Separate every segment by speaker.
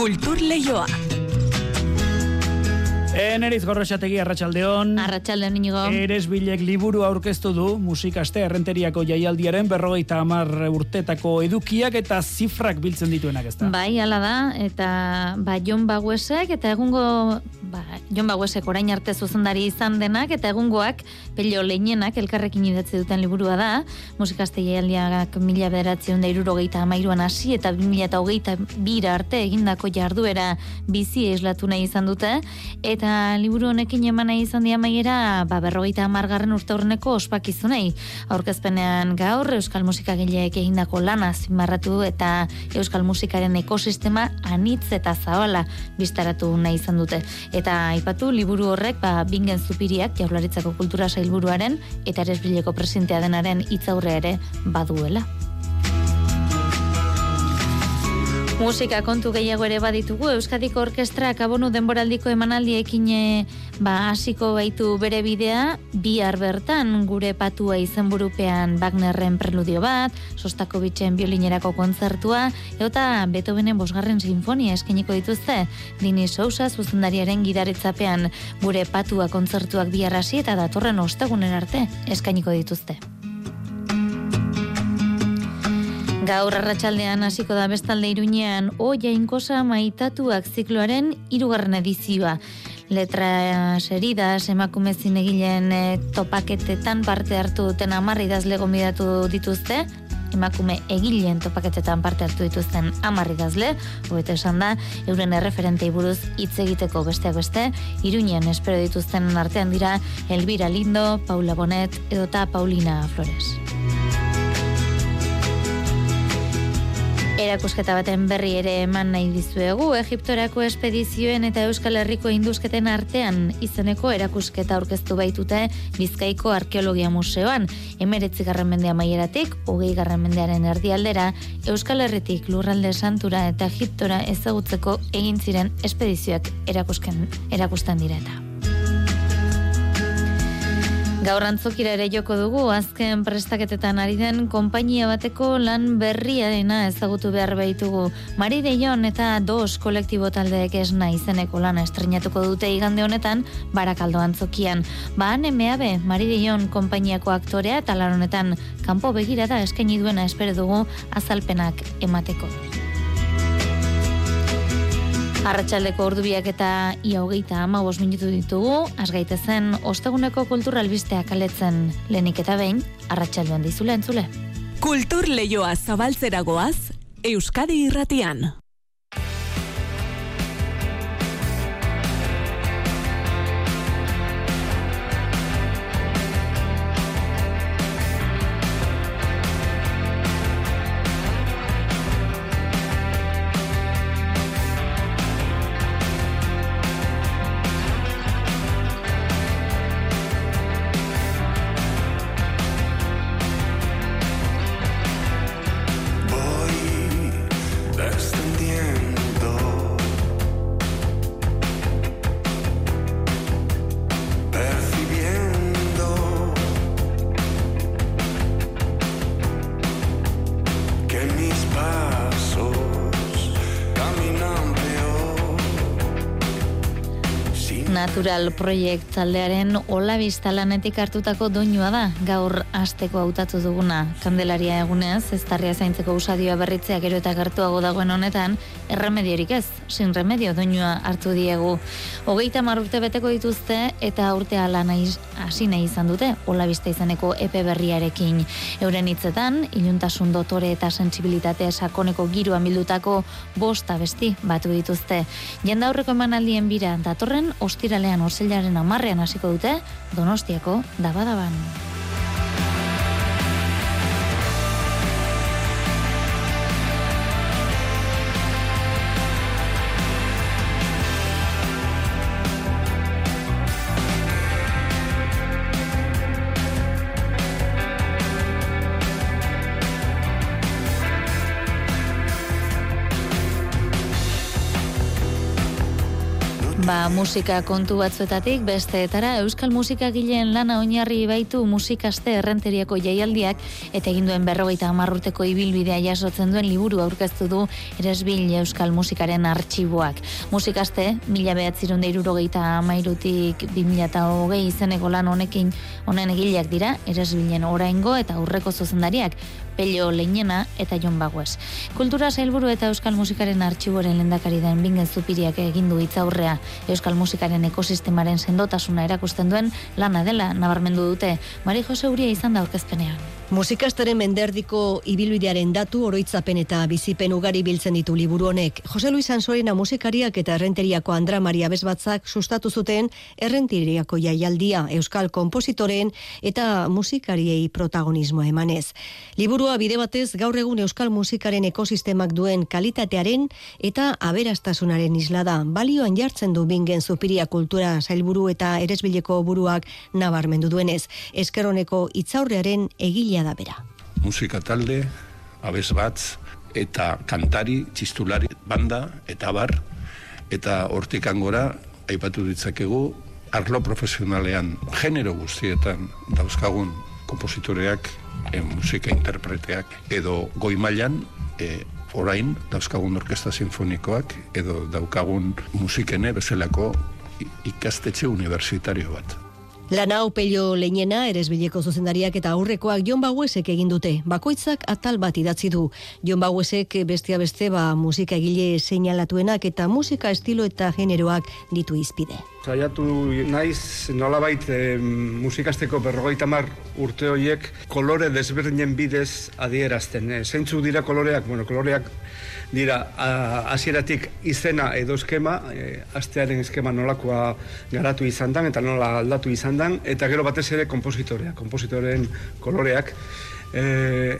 Speaker 1: Kultur Leioa.
Speaker 2: Eneriz gorroxategi arratsaldeon.
Speaker 3: Arratsaldeon inigo.
Speaker 2: Eres bilek liburu aurkeztu du musikaste errenteriako jaialdiaren berrogeita hamar urtetako edukiak eta zifrak biltzen dituenak ezta.
Speaker 3: Bai, hala da, eta ba, Jon Baguesek eta egungo ba, Jon Baguesek orain arte zuzendari izan denak eta egungoak pelio lehenenak elkarrekin idatzi duten liburua da. Musikaste jaialdiak mila bederatzen da irurogeita amairuan hasi eta mila eta hogeita bira arte egindako jarduera bizi eslatu nahi izan dute. Eta liburu honekin eman nahi izan dia maiera, ba, berrogeita amargarren urte horreneko ospakizunei. Aurkezpenean gaur, Euskal Musika gileek egindako lana zimarratu eta Euskal Musikaren ekosistema anitz eta zabala biztaratu nahi izan dute. Eta aipatu liburu horrek, ba, bingen zupiriak jaularitzako kultura sailburuaren eta eresbileko presentea denaren hitzaurre ere baduela. Musika kontu gehiago ere baditugu, Euskadiko Orkestra kabonu denboraldiko emanaldiekin eh, ba, hasiko baitu bere bidea, bihar bertan gure patua izenburupean Wagnerren preludio bat, sostako bitxen biolinerako kontzertua, eta Beethovenen bosgarren sinfonia eskeniko dituzte, Dini Sousa zuzendariaren gidaritzapean gure patua kontzertuak bihar hasi eta datorren ostegunen arte eskainiko dituzte. Gaur arratsaldean hasiko da bestalde iruñean o jainkosa maitatuak zikloaren hirugarren edizioa. Letra seridas emakume zinegileen e, topaketetan parte hartu duten 10 idazle gonbidatu dituzte. Emakume egileen topaketetan parte hartu dituzten 10 idazle, hobeto esan da, euren erreferentei buruz hitz egiteko besteak beste, Iruñean espero dituzten artean dira Elvira Lindo, Paula Bonet edota Paulina Flores. Erakusketa baten berri ere eman nahi dizuegu, Egiptorako espedizioen eta Euskal Herriko induzketen artean izeneko erakusketa aurkeztu baitute Bizkaiko Arkeologia Museoan. Emeretzi garren mendea maieratik, hogei garren mendearen erdialdera, Euskal Herritik lurralde santura eta Egiptora ezagutzeko egin ziren espedizioak erakusken, erakusten direta. Gaur antzokira ere joko dugu, azken prestaketetan ari den konpainia bateko lan berria dena ezagutu behar behitugu. Mari Deion eta dos kolektibo taldeek esna izeneko lana estrenatuko dute igande honetan, barakaldo antzokian. Ba, han emeabe, Mari Deion konpainiako aktorea eta lan honetan kanpo begirada eskaini duena espero dugu azalpenak emateko. Arratxaldeko ordubiak eta ia hogeita ama minutu ditugu, asgaite zen osteguneko kulturalbisteak aletzen lehenik eta behin, arratsaldean dizule entzule.
Speaker 1: Kultur lehioa zabaltzeragoaz, Euskadi irratian.
Speaker 3: Natural Project taldearen Ola lanetik hartutako doinua da, gaur asteko hautatu duguna. Kandelaria eguneaz, ez tarria zaintzeko usadioa berritzea gero eta gertuago dagoen honetan, erremediorik ez, sin remedio doinua hartu diegu. Hogeita marrurte beteko dituzte eta urtea lan hasi nahi izan dute, Ola izaneko epe berriarekin. Euren hitzetan, iluntasun dotore eta sensibilitate sakoneko giroan bildutako bosta besti batu dituzte. Jenda aurreko emanaldien bira, datorren ostirale ostiralean orzelaren amarrean hasiko dute Donostiako dabadaban. Musika kontu batzuetatik besteetara Euskal Musikagileen lana oinarri baitu musikaste errenteriako jaialdiak eta egin duen berrogeita amarrurteko ibilbidea jasotzen duen liburu aurkeztu du Eresbil Euskal Musikaren artxiboak. Musikaste, mila behatzirunde irurogeita amairutik 2008 izeneko lan honekin honen egileak dira, Eresbilen oraingo eta aurreko zuzendariak, Pello Leinena eta Jon Bagues. Kultura sailburu eta Euskal Musikaren artxiboren lendakari den bingen zupiriak egin du hitzaurrea Euskal Musikaren ekosistemaren sendotasuna erakusten duen lana dela nabarmendu dute. Mari Jose Uria izan da aurkezpenean.
Speaker 4: Musikastaren menderdiko ibilbidearen datu oroitzapen eta bizipen ugari biltzen ditu liburu honek. Jose Luis Ansorena musikariak eta errenteriako Andra Maria Bezbatzak sustatu zuten errenteriako jaialdia Euskal Kompositoren eta musikariei protagonismoa emanez. Liburua bide batez gaur egun Euskal musikaren ekosistemak duen kalitatearen eta aberastasunaren islada. Balioan jartzen du bingen zupiria kultura sailburu eta eresbileko buruak nabarmendu duenez. Eskeroneko itzaurrearen egile da bera.
Speaker 5: Musika talde, abez bat, eta kantari, txistulari, banda, eta bar, eta hortik angora, aipatu ditzakegu, arlo profesionalean, genero guztietan, dauzkagun kompositoreak, e, musika interpreteak, edo goi mailan, e, orain, dauzkagun orkesta sinfonikoak, edo daukagun musikene bezalako ikastetxe universitario bat.
Speaker 4: Lana pello leinena, eresbileko zuzendariak eta aurrekoak Jon Baguesek egin dute. Bakoitzak atal bat idatzi du. Jon Baguesek bestia beste ba musika egile seinalatuenak eta musika estilo eta generoak ditu izpide.
Speaker 6: Zaiatu naiz nolabait e, musikasteko berrogeita mar urte horiek kolore desberdinen bidez adierazten. E, zeintzu dira koloreak? Bueno, koloreak dira hasieratik izena edo eskema, e, astearen eskema nolakoa garatu izan dan, eta nola aldatu izan dan, eta gero batez ere kompositorea, kompositoren koloreak. E,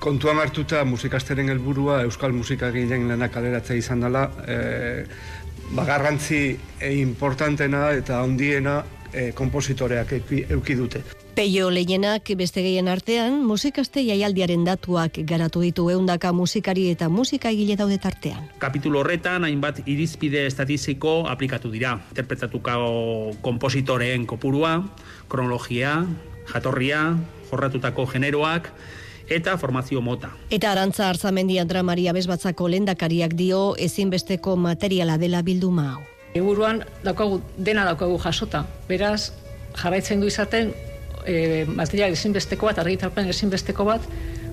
Speaker 6: kontuan hartuta musikasteren helburua Euskal Musika Gilean lanak aleratzea izan dela, e, bagarrantzi e, importantena eta ondiena e, kompositoreak euki dute.
Speaker 4: Peio lehenak beste gehien artean, musikaste jaialdiaren datuak garatu ditu eundaka musikari eta musika egile daude tartean.
Speaker 7: Kapitulo horretan, hainbat irizpide estatiziko aplikatu dira. Interpretatuko kompositoreen kopurua, kronologia, jatorria, jorratutako generoak, eta formazio mota.
Speaker 4: Eta arantza arzamendi Andra Maria Bezbatzako lendakariak dio ezinbesteko materiala dela bilduma hau.
Speaker 8: Eguruan daukagu, dena daukagu jasota. Beraz, jarraitzen du izaten e, material ezinbesteko bat, argitarpen ezinbesteko bat,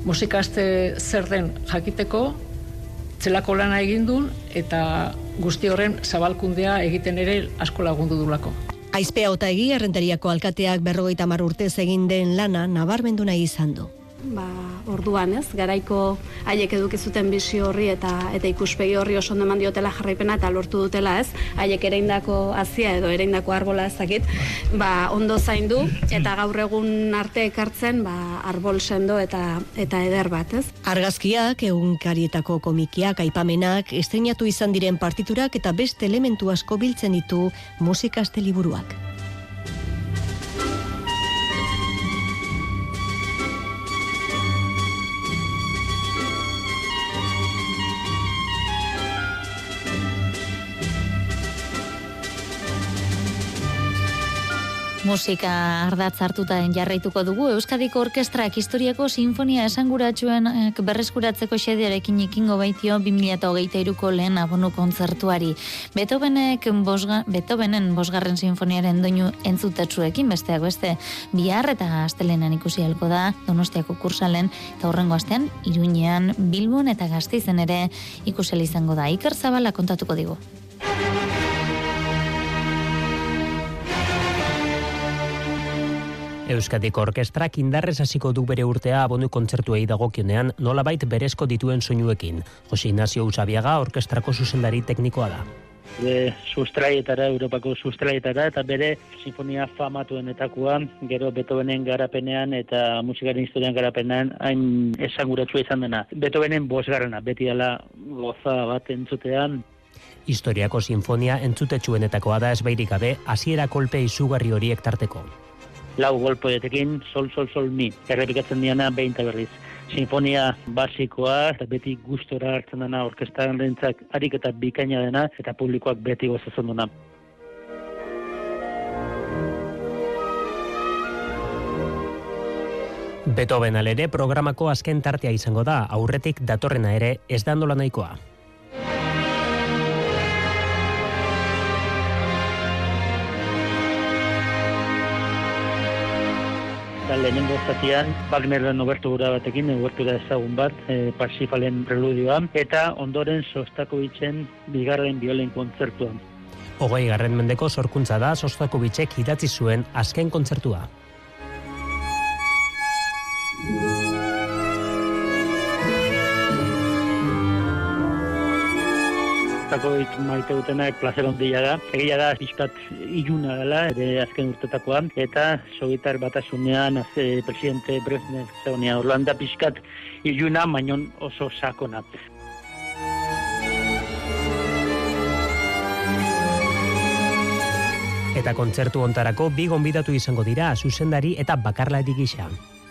Speaker 8: musikaste zer den jakiteko, zelako lana egin duen, eta guzti horren zabalkundea egiten ere asko lagundu dulako.
Speaker 4: Aizpea eta egi, errenteriako alkateak berrogeita mar urtez egin den lana nabarmendu nahi izan du
Speaker 9: ba, orduan, ez? Garaiko haiek eduki zuten bizio horri eta eta ikuspegi horri oso ondo eman diotela jarraipena eta lortu dutela, ez? Haiek ereindako hasia edo ereindako arbola ezakit, ba, ondo zaindu eta gaur egun arte ekartzen, ba, arbol sendo eta eta eder bat, ez?
Speaker 4: Argazkiak, egunkarietako komikiak, aipamenak, estrenatu izan diren partiturak eta beste elementu asko biltzen ditu musikaste liburuak.
Speaker 3: Musika ardatz hartuta jarraituko dugu Euskadiko Orkestrak historiako sinfonia esanguratsuen berreskuratzeko xediarekin ikingo baitio 2023ko lehen abonu kontzertuari. Beethovenek bosga, Beethovenen bosgarren sinfoniaren doinu entzutetsuekin besteak beste bihar eta astelenan ikusi halko da Donostiako kursalen eta horrengo astean Iruñean, Bilbon eta Gasteizen ere ikuseli izango da. Iker Zabala kontatuko digu.
Speaker 10: Euskadiko Orkestrak indarrez hasiko du bere urtea abonu kontzertuei dagokionean nolabait berezko dituen soinuekin. Jose Ignacio Usabiaga orkestrako zuzendari teknikoa da.
Speaker 11: De sustraietara, Europako sustraietara, eta bere sinfonia famatuenetakoa, gero Beethovenen garapenean eta musikaren historian garapenean, hain esanguratsua izan dena. Beethovenen bosgarrena, beti ala goza bat entzutean,
Speaker 10: Historiako sinfonia entzutetsuenetakoa da ezbairik gabe, hasiera kolpe izugarri horiek tarteko
Speaker 11: lau golpoetekin, sol, sol, sol, mi, errepikatzen diana behin eta berriz. Sinfonia basikoa, eta beti gustora hartzen dena orkestaren lehentzak harik eta bikaina dena, eta publikoak beti gozatzen duna.
Speaker 10: Beethoven alere programako azken tartea izango da, aurretik datorrena ere ez da nahikoa.
Speaker 11: Lehenengo zatian, Wagnerren obertura batekin, obertura ezagun bat, e, Parsifalen preludioa, eta ondoren Sostakovitzen bigarren violen kontzertuan.
Speaker 10: Hogei garren mendeko sorkuntza da Sostakovitzek idatzi zuen azken kontzertua.
Speaker 11: Sostakovitz maite dutenak plazer ondia da. Egia da, pixkat iluna dela, ere azken urtetakoan, eta Sovietar batasunean, azte presidente Brezhnev zegoenia Orlanda pixkat iluna, baino oso sakona.
Speaker 10: Eta kontzertu ontarako bi gonbidatu izango dira zuzendari eta bakarlari gisa.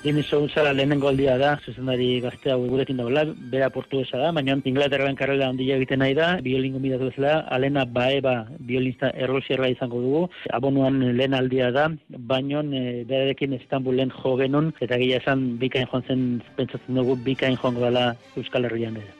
Speaker 11: Dini Sousa lehenengo aldia da, zuzendari gaztea gurekin dagoela, bera portuesa da, baina Inglaterraren karrela handia egiten nahi da, biolin gombidatu bezala, Alena Baeba biolinista errosierra izango dugu, abonuan lehen aldia da, baina e, berarekin Istanbulen jo genuen, eta gila esan bikain joan zen, pentsatzen dugu, bikain joango dela Euskal Herrian ere.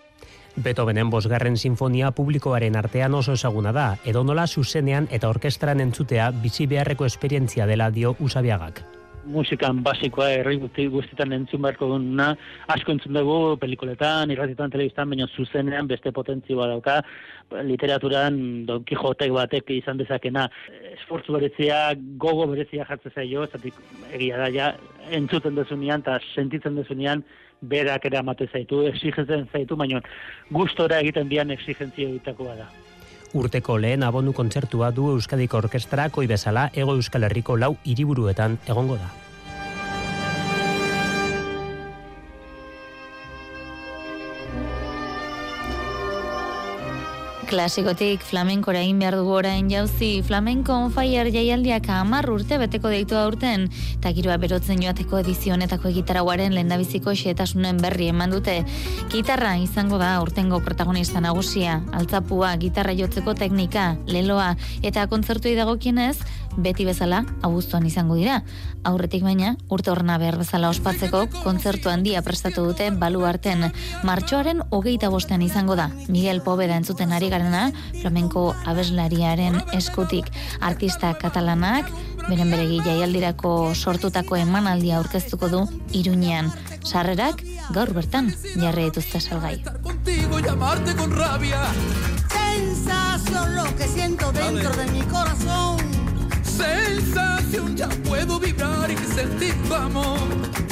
Speaker 10: Beethovenen bosgarren sinfonia publikoaren artean oso ezaguna da, edonola zuzenean eta orkestran entzutea bizi beharreko esperientzia dela dio Usabiagak.
Speaker 11: Musikan basikoa herri guzti guztietan entzun beharko duguna, asko entzun dugu pelikuletan, irratietan, telebistan, baina zuzenean beste potentzioa dauka, literaturan Don Quixote batek izan dezakena. Esfortzu berezia, gogo berezia jartzen zaio, zatik egia da ja, entzuten dezunean eta sentitzen dezunean berak ere amate zaitu, exigentzen zaitu, baina gustora egiten dian exigentzia egitakoa da.
Speaker 10: Urteko lehen abonu kontzertua du Euskadiko Orkestra koi bezala Ego Euskal Herriko lau hiriburuetan egongo da.
Speaker 3: Klasikotik flamenkora egin behar dugu orain jauzi, flamenko on fire jaialdiak hamar urte beteko deitu aurten, eta giroa berotzen joateko edizio honetako egitarauaren lehendabiziko xetasunen berri eman dute. Gitarra izango da urtengo protagonista nagusia, altzapua, gitarra jotzeko teknika, leloa, eta kontzertu dagokienez, beti bezala abuztuan izango dira. Aurretik baina, urte horna behar bezala ospatzeko, kontzertu handia prestatu dute baluarten. Martxoaren hogeita bostean izango da. Miguel Poveda entzuten ari garena, flamenko abeslariaren eskutik. Artista katalanak, beren beregi jaialdirako sortutako emanaldia aurkeztuko du iruñean. Sarrerak, gaur bertan, jarri dituzte salgai.
Speaker 12: Sensación lo que siento dentro de mi corazón.
Speaker 13: Sensación, ya puedo vibrar y sentir tu amor.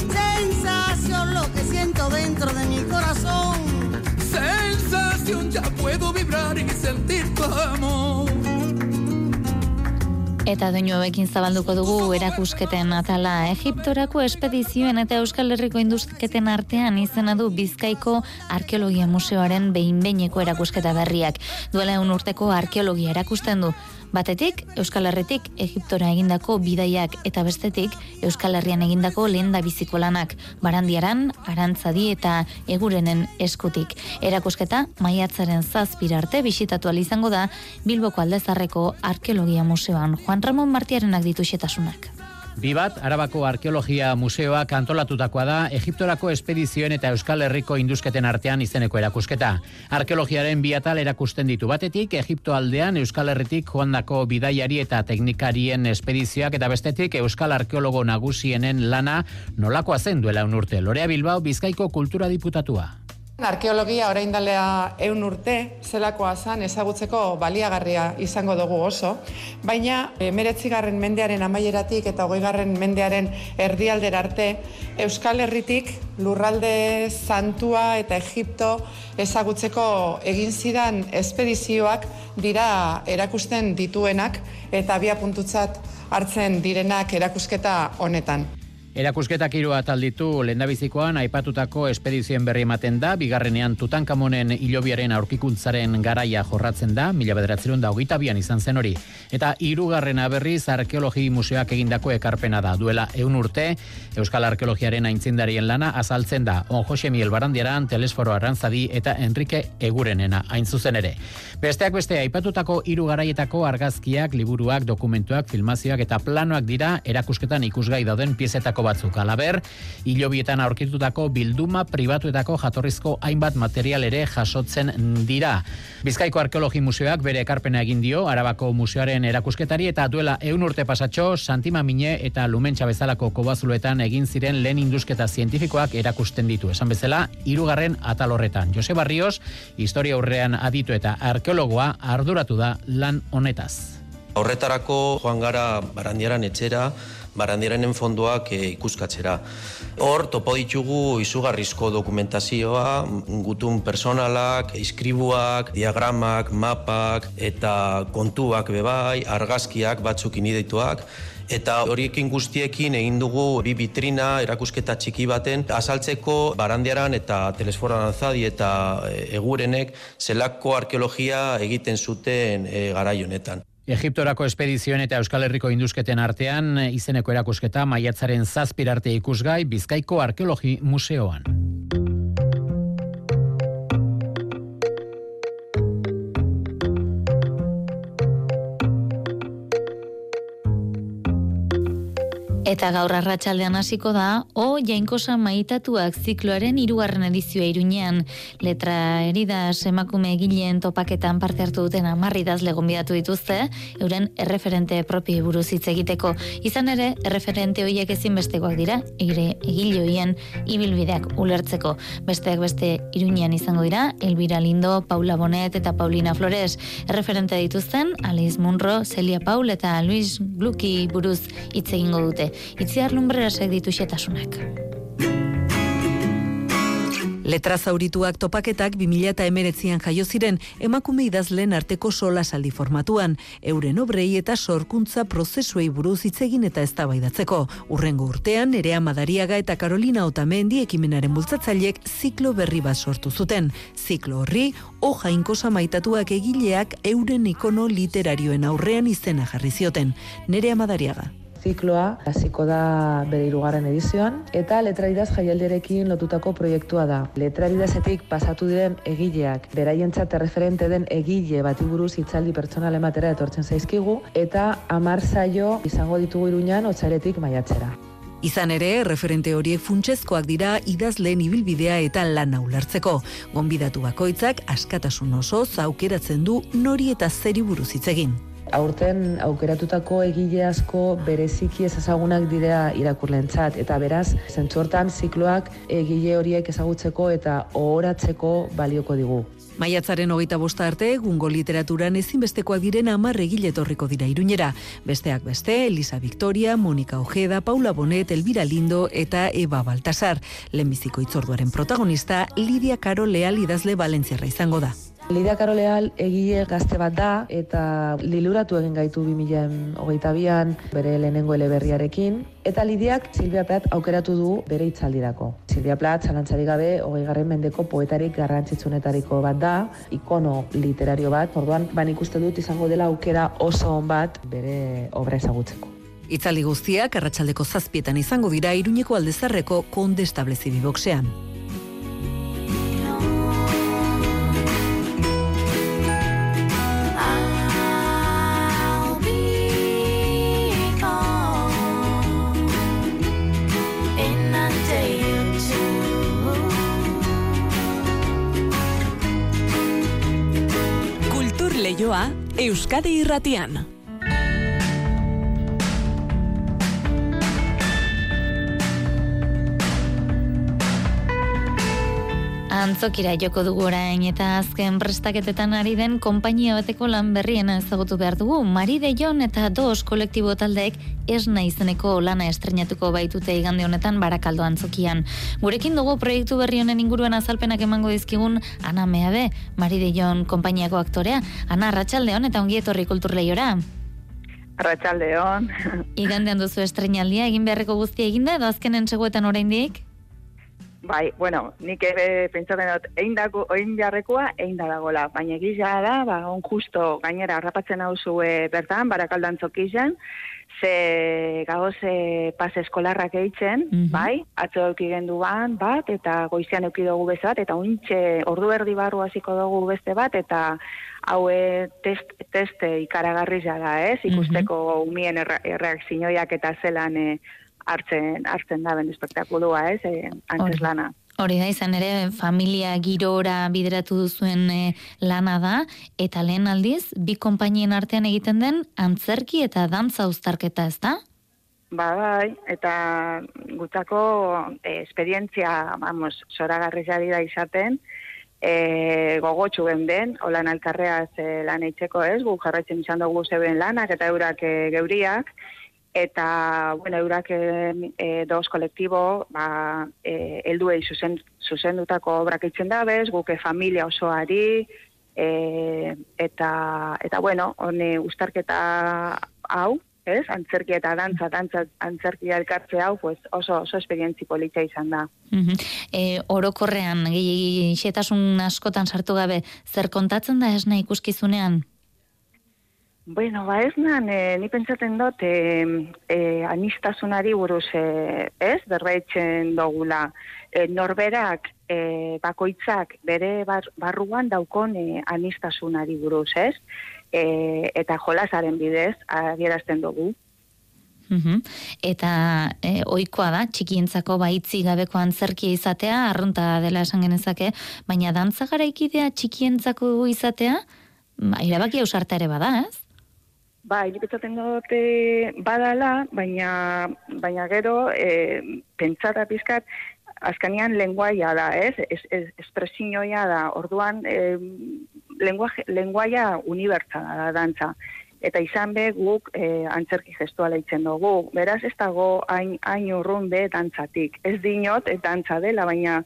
Speaker 12: Sensación lo que siento dentro de mi corazón.
Speaker 13: Sensación, ya puedo vibrar y sentir tu amor.
Speaker 3: Eta doinu hauekin zabalduko dugu erakusketen atala Egiptorako espedizioen eta Euskal Herriko induzketen artean izena du Bizkaiko Arkeologia Museoaren behinbeineko erakusketa berriak. Duela egun urteko arkeologia erakusten du. Batetik, Euskal Herritik Egiptora egindako bidaiak eta bestetik Euskal Herrian egindako lehen da biziko lanak, barandiaran, arantzadi eta egurenen eskutik. Erakusketa, maiatzaren zazpira arte bisitatu izango da Bilboko Aldezarreko Arkeologia Museoan Juan Ramon Martiarenak ditu xetasunak.
Speaker 14: Bi bat, Arabako Arkeologia Museoak antolatutakoa da Egiptorako espedizioen eta Euskal Herriko induzketen artean izeneko erakusketa. Arkeologiaren bi atal erakusten ditu batetik, Egipto aldean Euskal Herritik joandako bidaiari eta teknikarien espedizioak eta bestetik Euskal Arkeologo nagusienen lana nolakoa zen duela un urte. Lorea Bilbao, Bizkaiko Kultura Diputatua.
Speaker 15: Arkeologia orain dalea eun urte, zelakoa zan ezagutzeko baliagarria izango dugu oso, baina emeretzigarren mendearen amaieratik eta hogeigarren mendearen erdialdera arte, Euskal Herritik lurralde santua eta Egipto ezagutzeko egin zidan espedizioak dira erakusten dituenak eta bia puntutzat hartzen direnak erakusketa honetan.
Speaker 14: Erakusketak hiru atal ditu lehendabizikoan aipatutako espedizioen berri ematen da, bigarrenean Tutankamonen hilobiaren aurkikuntzaren garaia jorratzen da, mila bederatzerun da hogeita bian izan zen hori. Eta hirugarrena berriz arkeologi museoak egindako ekarpena da. Duela eun urte, Euskal Arkeologiaren aintzindarien lana azaltzen da. On Jose Miel Barandiaran, Telesforo Arantzadi eta Enrique Egurenena hain zuzen ere. Besteak beste aipatutako hiru garaietako argazkiak, liburuak, dokumentuak, filmazioak eta planoak dira erakusketan ikusgai dauden piezetako batzuk. Alaber, hilobietan aurkitutako bilduma pribatuetako jatorrizko hainbat material ere jasotzen dira. Bizkaiko Arkeologi Museoak bere ekarpena egin dio, Arabako Museoaren erakusketari eta duela eun urte pasatxo, Santima Mine eta Lumentxa bezalako kobazuloetan egin ziren lehen indusketa zientifikoak erakusten ditu. Esan bezala, hirugarren atal horretan. Jose Barrios, historia aurrean aditu eta arkeologoa arduratu da lan honetaz.
Speaker 16: Horretarako joan gara barandiaran etxera, barandiaranen fondoak e, ikuskatzera. Hor, topo ditugu izugarrizko dokumentazioa, gutun personalak, iskribuak, diagramak, mapak eta kontuak bebai, argazkiak batzuk inidituak, Eta horiekin guztiekin egin dugu bi vitrina erakusketa txiki baten azaltzeko barandiaran eta telesforan anzadi eta e, egurenek zelako arkeologia egiten zuten e, garai honetan.
Speaker 14: Egiptorako espedizioen eta Euskal Herriko induzketen artean izeneko erakusketa maiatzaren zazpirarte ikusgai Bizkaiko Arkeologi Museoan.
Speaker 3: Eta gaur arratsaldean hasiko da, o jainkosa maitatuak zikloaren hirugarren edizioa iruñean. Letra eridas emakume egileen topaketan parte hartu duten amarridaz legonbidatu dituzte, euren erreferente propio buruz hitz egiteko. Izan ere, erreferente horiek ezinbestekoak dira, egire egile ibilbideak ulertzeko. Besteak beste iruñean izango dira, Elvira Lindo, Paula Bonet eta Paulina Flores. Erreferente dituzten, Alice Munro, Celia Paul eta Luis Gluki buruz hitz egingo dute itziar lumbrerasek ditu xetasunak.
Speaker 17: Letra zaurituak topaketak 2000 eta emeretzian jaio ziren emakume idazlen arteko sola saldi formatuan, euren obrei eta sorkuntza prozesuei buruz itzegin eta eztabaidatzeko. Urrengo urtean, Nerea Madariaga eta Carolina Otamendi ekimenaren bultzatzailek ziklo berri bat sortu zuten. Ziklo horri, hoja inkosa maitatuak egileak euren ikono literarioen aurrean izena jarri zioten. Nerea Madariaga
Speaker 18: zikloa hasiko da bere hirugarren edizioan eta letraridaz jaialdiarekin lotutako proiektua da. Letraridazetik pasatu diren egileak, beraientzat referente den egile bati buruz hitzaldi pertsonal ematera etortzen zaizkigu eta hamar saio izango ditugu Iruñan otsaretik maiatzera.
Speaker 17: Izan ere, referente horiek funtsezkoak dira idazleen ibilbidea eta lan ulertzeko. Gonbidatu bakoitzak askatasun oso aukeratzen du nori eta zeri buruz hitz egin
Speaker 18: aurten aukeratutako egile asko bereziki ezagunak dira irakurlentzat eta beraz zentzu hortan zikloak egile horiek ezagutzeko eta ohoratzeko balioko digu.
Speaker 17: Maiatzaren hogeita bosta arte, gungo literaturan ezinbestekoak diren amar egile etorriko dira irunera. Besteak beste, Elisa Victoria, Monika Ojeda, Paula Bonet, Elvira Lindo eta Eva Baltasar. Lehenbiziko itzorduaren protagonista, Lidia Karo Leal idazle Valentziarra izango da.
Speaker 18: Lidia Karoleal egile gazte bat da eta liluratu egin gaitu 2022an bere lehenengo eleberriarekin eta Lidiak Silvia Plat aukeratu du bere itzaldirako. Silvia Plat zalantzari gabe 20. mendeko poetarik garrantzitsunetariko bat da, ikono literario bat. Orduan ban ikuste dut izango dela aukera oso on bat bere obra ezagutzeko.
Speaker 17: Itzali guztiak arratsaldeko zazpietan izango dira Iruñeko aldezarreko konde establezi
Speaker 1: Euskadi Irratian.
Speaker 3: Antzokira joko dugu orain eta azken prestaketetan ari den konpainia bateko lan berriena ezagutu behar dugu. Mari de Jon eta dos kolektibo taldeek esna izeneko lana estrenatuko baitute igande honetan barakaldo antzokian. Gurekin dugu proiektu berri honen inguruan azalpenak emango dizkigun Ana Meabe, Mari de Jon konpainiako aktorea. Ana, Arratxaldeon eta ongi etorri kulturleiora.
Speaker 19: Arratxaldeon.
Speaker 3: Igandean duzu estrenaldia, egin beharreko guztia eginda edo azkenen seguetan oraindik?
Speaker 19: Bai, bueno, nik ere pentsatzen dut, egin dago, egin jarrekoa, egin da dagoela. Baina egizia da, ba, on justo gainera harrapatzen hau zue bertan, barakaldan zokizan, ze gagoze pas eskolarrak eitzen, mm bai, atzo euki gendu ban, bat, eta goizian euki dugu beste bat, eta uintxe ordu erdi barru hasiko dugu beste bat, eta haue test, teste ikaragarri da, ez? Ikusteko mm -hmm. umien erreakzioiak eta zelan eh, hartzen hartzen da ben espektakulua, ez? E, antes lana.
Speaker 3: Hori da, izan ere, familia girora bideratu duzuen e, lana da, eta lehen aldiz, bi konpainien artean egiten den antzerki eta dantza uztarketa, ez da?
Speaker 19: Ba, bai, eta gutako e, esperientzia, vamos, zoragarri da izaten, e, gogotxu den, holan alkarreaz e, lan eitzeko ez, gu jarraitzen izan dugu zeben lanak eta eurak e, geuriak, eta bueno, eurak e, e, dos kolektibo ba, e, elduei zuzen, zuzendutako obrak itzen dabez, guke familia osoari, e, eta, eta bueno, hone ustarketa hau, ez? Antzerki eta dantza, dantza, antzerki elkartze hau, pues oso, oso esperientzi politza izan da.
Speaker 3: Mm orokorrean, xetasun askotan sartu gabe, zer kontatzen da esna ikuskizunean?
Speaker 19: Bueno, ba ez nan, e, ni pentsaten dut, e, e, anistasunari buruz, e, ez, berbaitzen dogula. E, norberak, e, bakoitzak, bere bar, barruan daukon e, anistasunari buruz, ez? E, eta jolasaren bidez, adierazten dugu.
Speaker 3: Uhum. Eta e, oikoa da, txikientzako baitzi gabeko antzerkia izatea, arrunta dela esan genezake, baina dantza garaikidea txikientzako izatea, ba, irabaki ausarta ere bada, ez?
Speaker 19: Ba, iripetzaten dute badala, baina, baina gero, e, pentsata pizkat, azkanian lenguaia da, ez? Es, es, espresioia da, orduan, e, lenguaia, lenguaia unibertsala da dantza. Eta izan be guk e, antzerki gestuala itzen dugu. Beraz, ez dago hain, hain urrun be dantzatik. Ez dinot, eta dantza dela, baina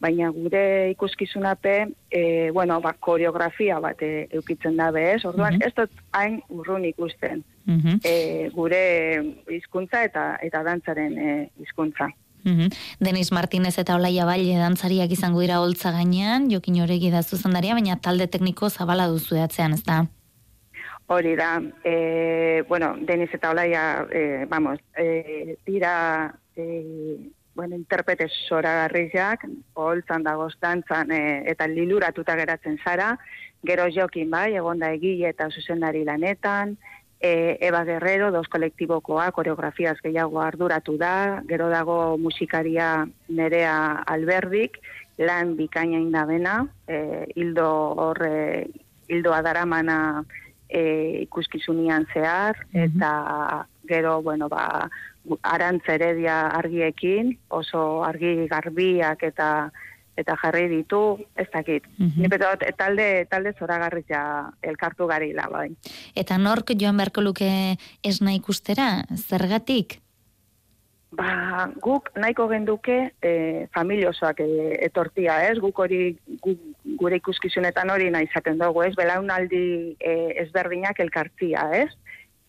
Speaker 19: baina gure ikuskizunape, e, bueno, ba, koreografia bat e, eukitzen da bez, orduan mm ez dut hain urrun ikusten e, gure hizkuntza eta eta dantzaren e, hizkuntza.
Speaker 3: Mm Denis Martinez eta Olaia Baile dantzariak izango dira holtza gainean, jokin horegi da zuzendaria, baina talde tekniko zabala duzu eatzean, ez da?
Speaker 19: Hori da, e, bueno, Denis eta Olaia, e, vamos, e, tira e, bueno, interprete zoragarriak, holtzan dagoz dantzan e, eta liluratuta geratzen zara, gero jokin bai, egonda egile eta zuzendari lanetan, e, Eba Guerrero, dos kolektibokoa, koreografiaz gehiago arduratu da, gero dago musikaria nerea alberdik, lan bikaina indabena, e, hildo horre, hildo adaramana e, ikuskizunian zehar, eta gero, bueno, ba, arantzeredia argiekin, oso argi garbiak eta eta jarri ditu, ez dakit. Mm -hmm. talde, talde zoragarria elkartu gari bai.
Speaker 3: Eta nork joan beharko luke esna ikustera, zergatik?
Speaker 19: Ba, guk nahiko genduke e, familiosoak e, etortia, ez? Guk hori gure ikuskizunetan hori nahi izaten dugu, ez? Belaunaldi e, ezberdinak elkartzia, ez?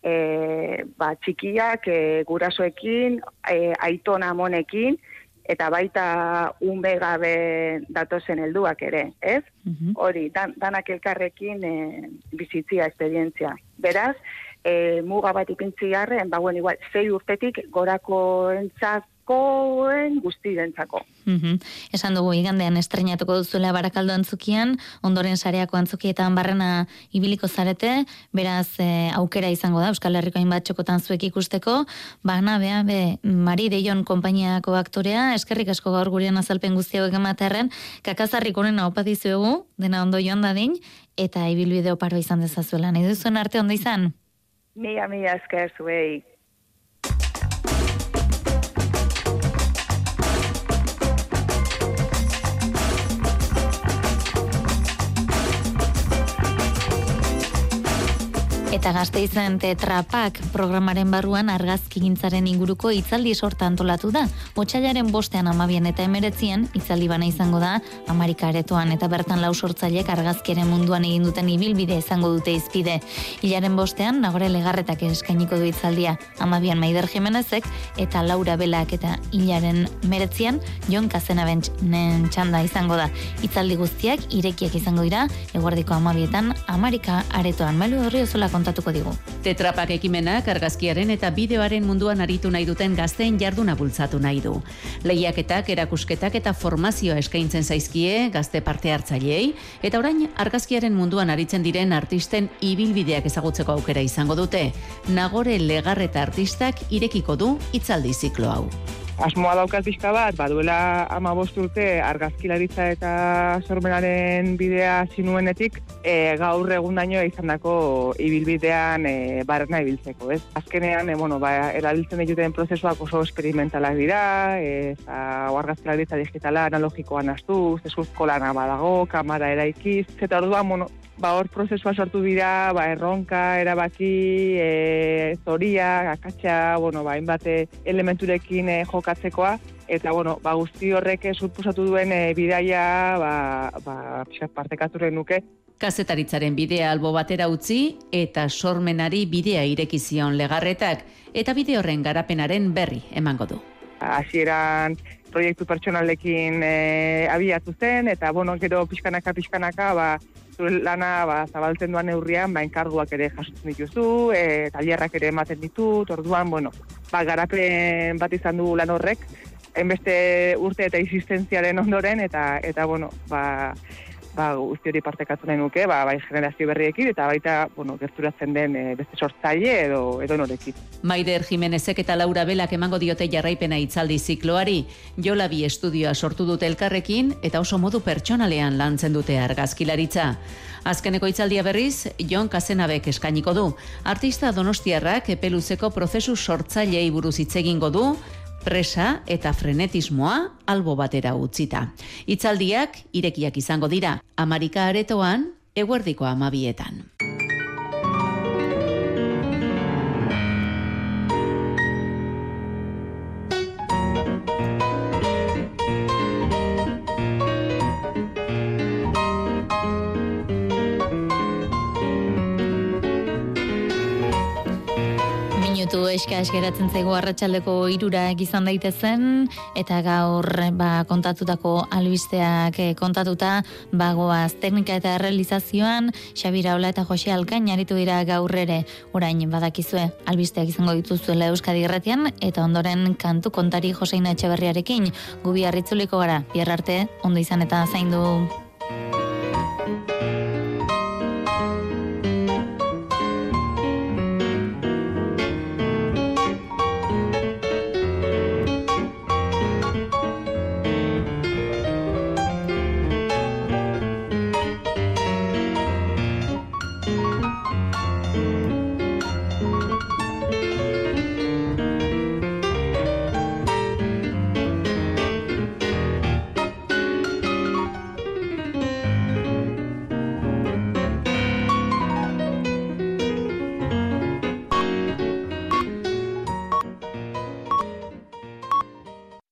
Speaker 19: E, ba, txikiak e, gurasoekin, e, aitona monekin, eta baita unbe gabe datozen helduak ere, ez? Hori, dan, danak elkarrekin e, bizitzia esperientzia. Beraz, e, muga bat ipintzi garren, ba, bueno, igual, zei urtetik gorako entzat koen guztirentzako.
Speaker 3: Mm Esan dugu, igandean estrenatuko duzuela barakaldo antzukian, ondoren sareako antzukietan barrena ibiliko zarete, beraz e, aukera izango da, Euskal Herriko hainbat txokotan zuek ikusteko, bana, bea, be, Mari Deion konpainiako aktorea, eskerrik asko gaur gurean azalpen guztiago ematerren, kakazarrik honena opadizuegu, dena ondo joan dadin, eta ibilbide oparo izan dezazuela. Nahi duzuen arte ondo izan?
Speaker 19: Mila, mila esker zuei.
Speaker 3: Eta gazte izan tetrapak programaren barruan argazki gintzaren inguruko itzaldi sorta antolatu da. Otsailaren bostean amabien eta emeretzian, itzaldi bana izango da, Amerika aretoan eta bertan lau sortzaileak argazkiaren munduan egin duten ibilbide izango dute izpide. Ilaren bostean, nagore legarretak eskainiko du itzaldia, amabian Maider Jimenezek eta Laura Belak eta hilaren meretzian, Jon Kazena nen txanda izango da. Itzaldi guztiak irekiak izango dira, eguardiko amabietan, Amerika aretoan. Mailu horri osola kontatuko digu.
Speaker 20: Tetrapak ekimenak argazkiaren eta bideoaren munduan aritu nahi duten gazteen jarduna bultzatu nahi du. Lehiaketak, erakusketak eta formazioa eskaintzen zaizkie gazte parte hartzaileei eta orain argazkiaren munduan aritzen diren artisten ibilbideak ezagutzeko aukera izango dute. Nagore Legarreta artistak irekiko du hitzaldi ziklo hau.
Speaker 21: Asmoa daukat pixka bat, baduela ama urte argazkilaritza eta sormenaren bidea zinuenetik, e, gaur egun daño izan dako ibilbidean e, barrena ibiltzeko, ez? Azkenean, e, bueno, ba, erabiltzen dituten prozesuak oso experimentalak dira, e, argazkilaritza digitala analogikoan astu, zezuzko lana badago, kamara eraikiz, eta orduan, bueno, ba hor prozesua sortu dira, ba erronka, erabaki, e, zoria, akatsa, bueno, ba hainbat elementurekin e, jokatzekoa eta bueno, ba guzti horrek suposatu duen e, bidaia, ba ba partekaturen nuke
Speaker 20: kazetaritzaren bidea albo batera utzi eta sormenari bidea ireki zion legarretak eta bide horren garapenaren berri emango du.
Speaker 21: Hasieran proiektu pertsonalekin e, abiatu zen eta bueno, gero pixkanaka pixkanaka ba lana ba, zabaltzen duan neurrian, ba, enkarguak ere jasotzen dituzu, e, talierrak ere ematen ditu, orduan, bueno, ba, garapen bat izan du lan horrek, enbeste urte eta existentziaren ondoren, eta, eta bueno, ba, ba, guzti hori partekatu nahi nuke, ba, bai generazio berriekin, eta baita, bueno, gerturatzen den e, beste sortzaile edo, edo norekin.
Speaker 20: Maider Jimenezek eta Laura Belak emango diote jarraipena itzaldi zikloari, jola bi estudioa sortu dute elkarrekin, eta oso modu pertsonalean lantzen dute argazkilaritza. Azkeneko itzaldia berriz, Jon Kazenabek eskainiko du. Artista donostiarrak epeluzeko prozesu sortzailei buruz hitz egingo du, presa eta frenetismoa albo batera utzita. Itzaldiak irekiak izango dira, Amarika aretoan, eguerdiko amabietan.
Speaker 3: Eska geratzen zego arratsaldeko irura izan daitezen. Eta gaur ba, kontatutako albisteak eh, kontatuta bagoaz teknika eta realizazioan Xabira Ola eta Jose Alkain aritu dira gaur ere. Orain badakizue albisteak izango dituzuela Euskadi Irratian eta ondoren kantu kontari Joseina Etxeberriarekin gubi harritzuliko gara, biarrarte, ondo izan eta zaindu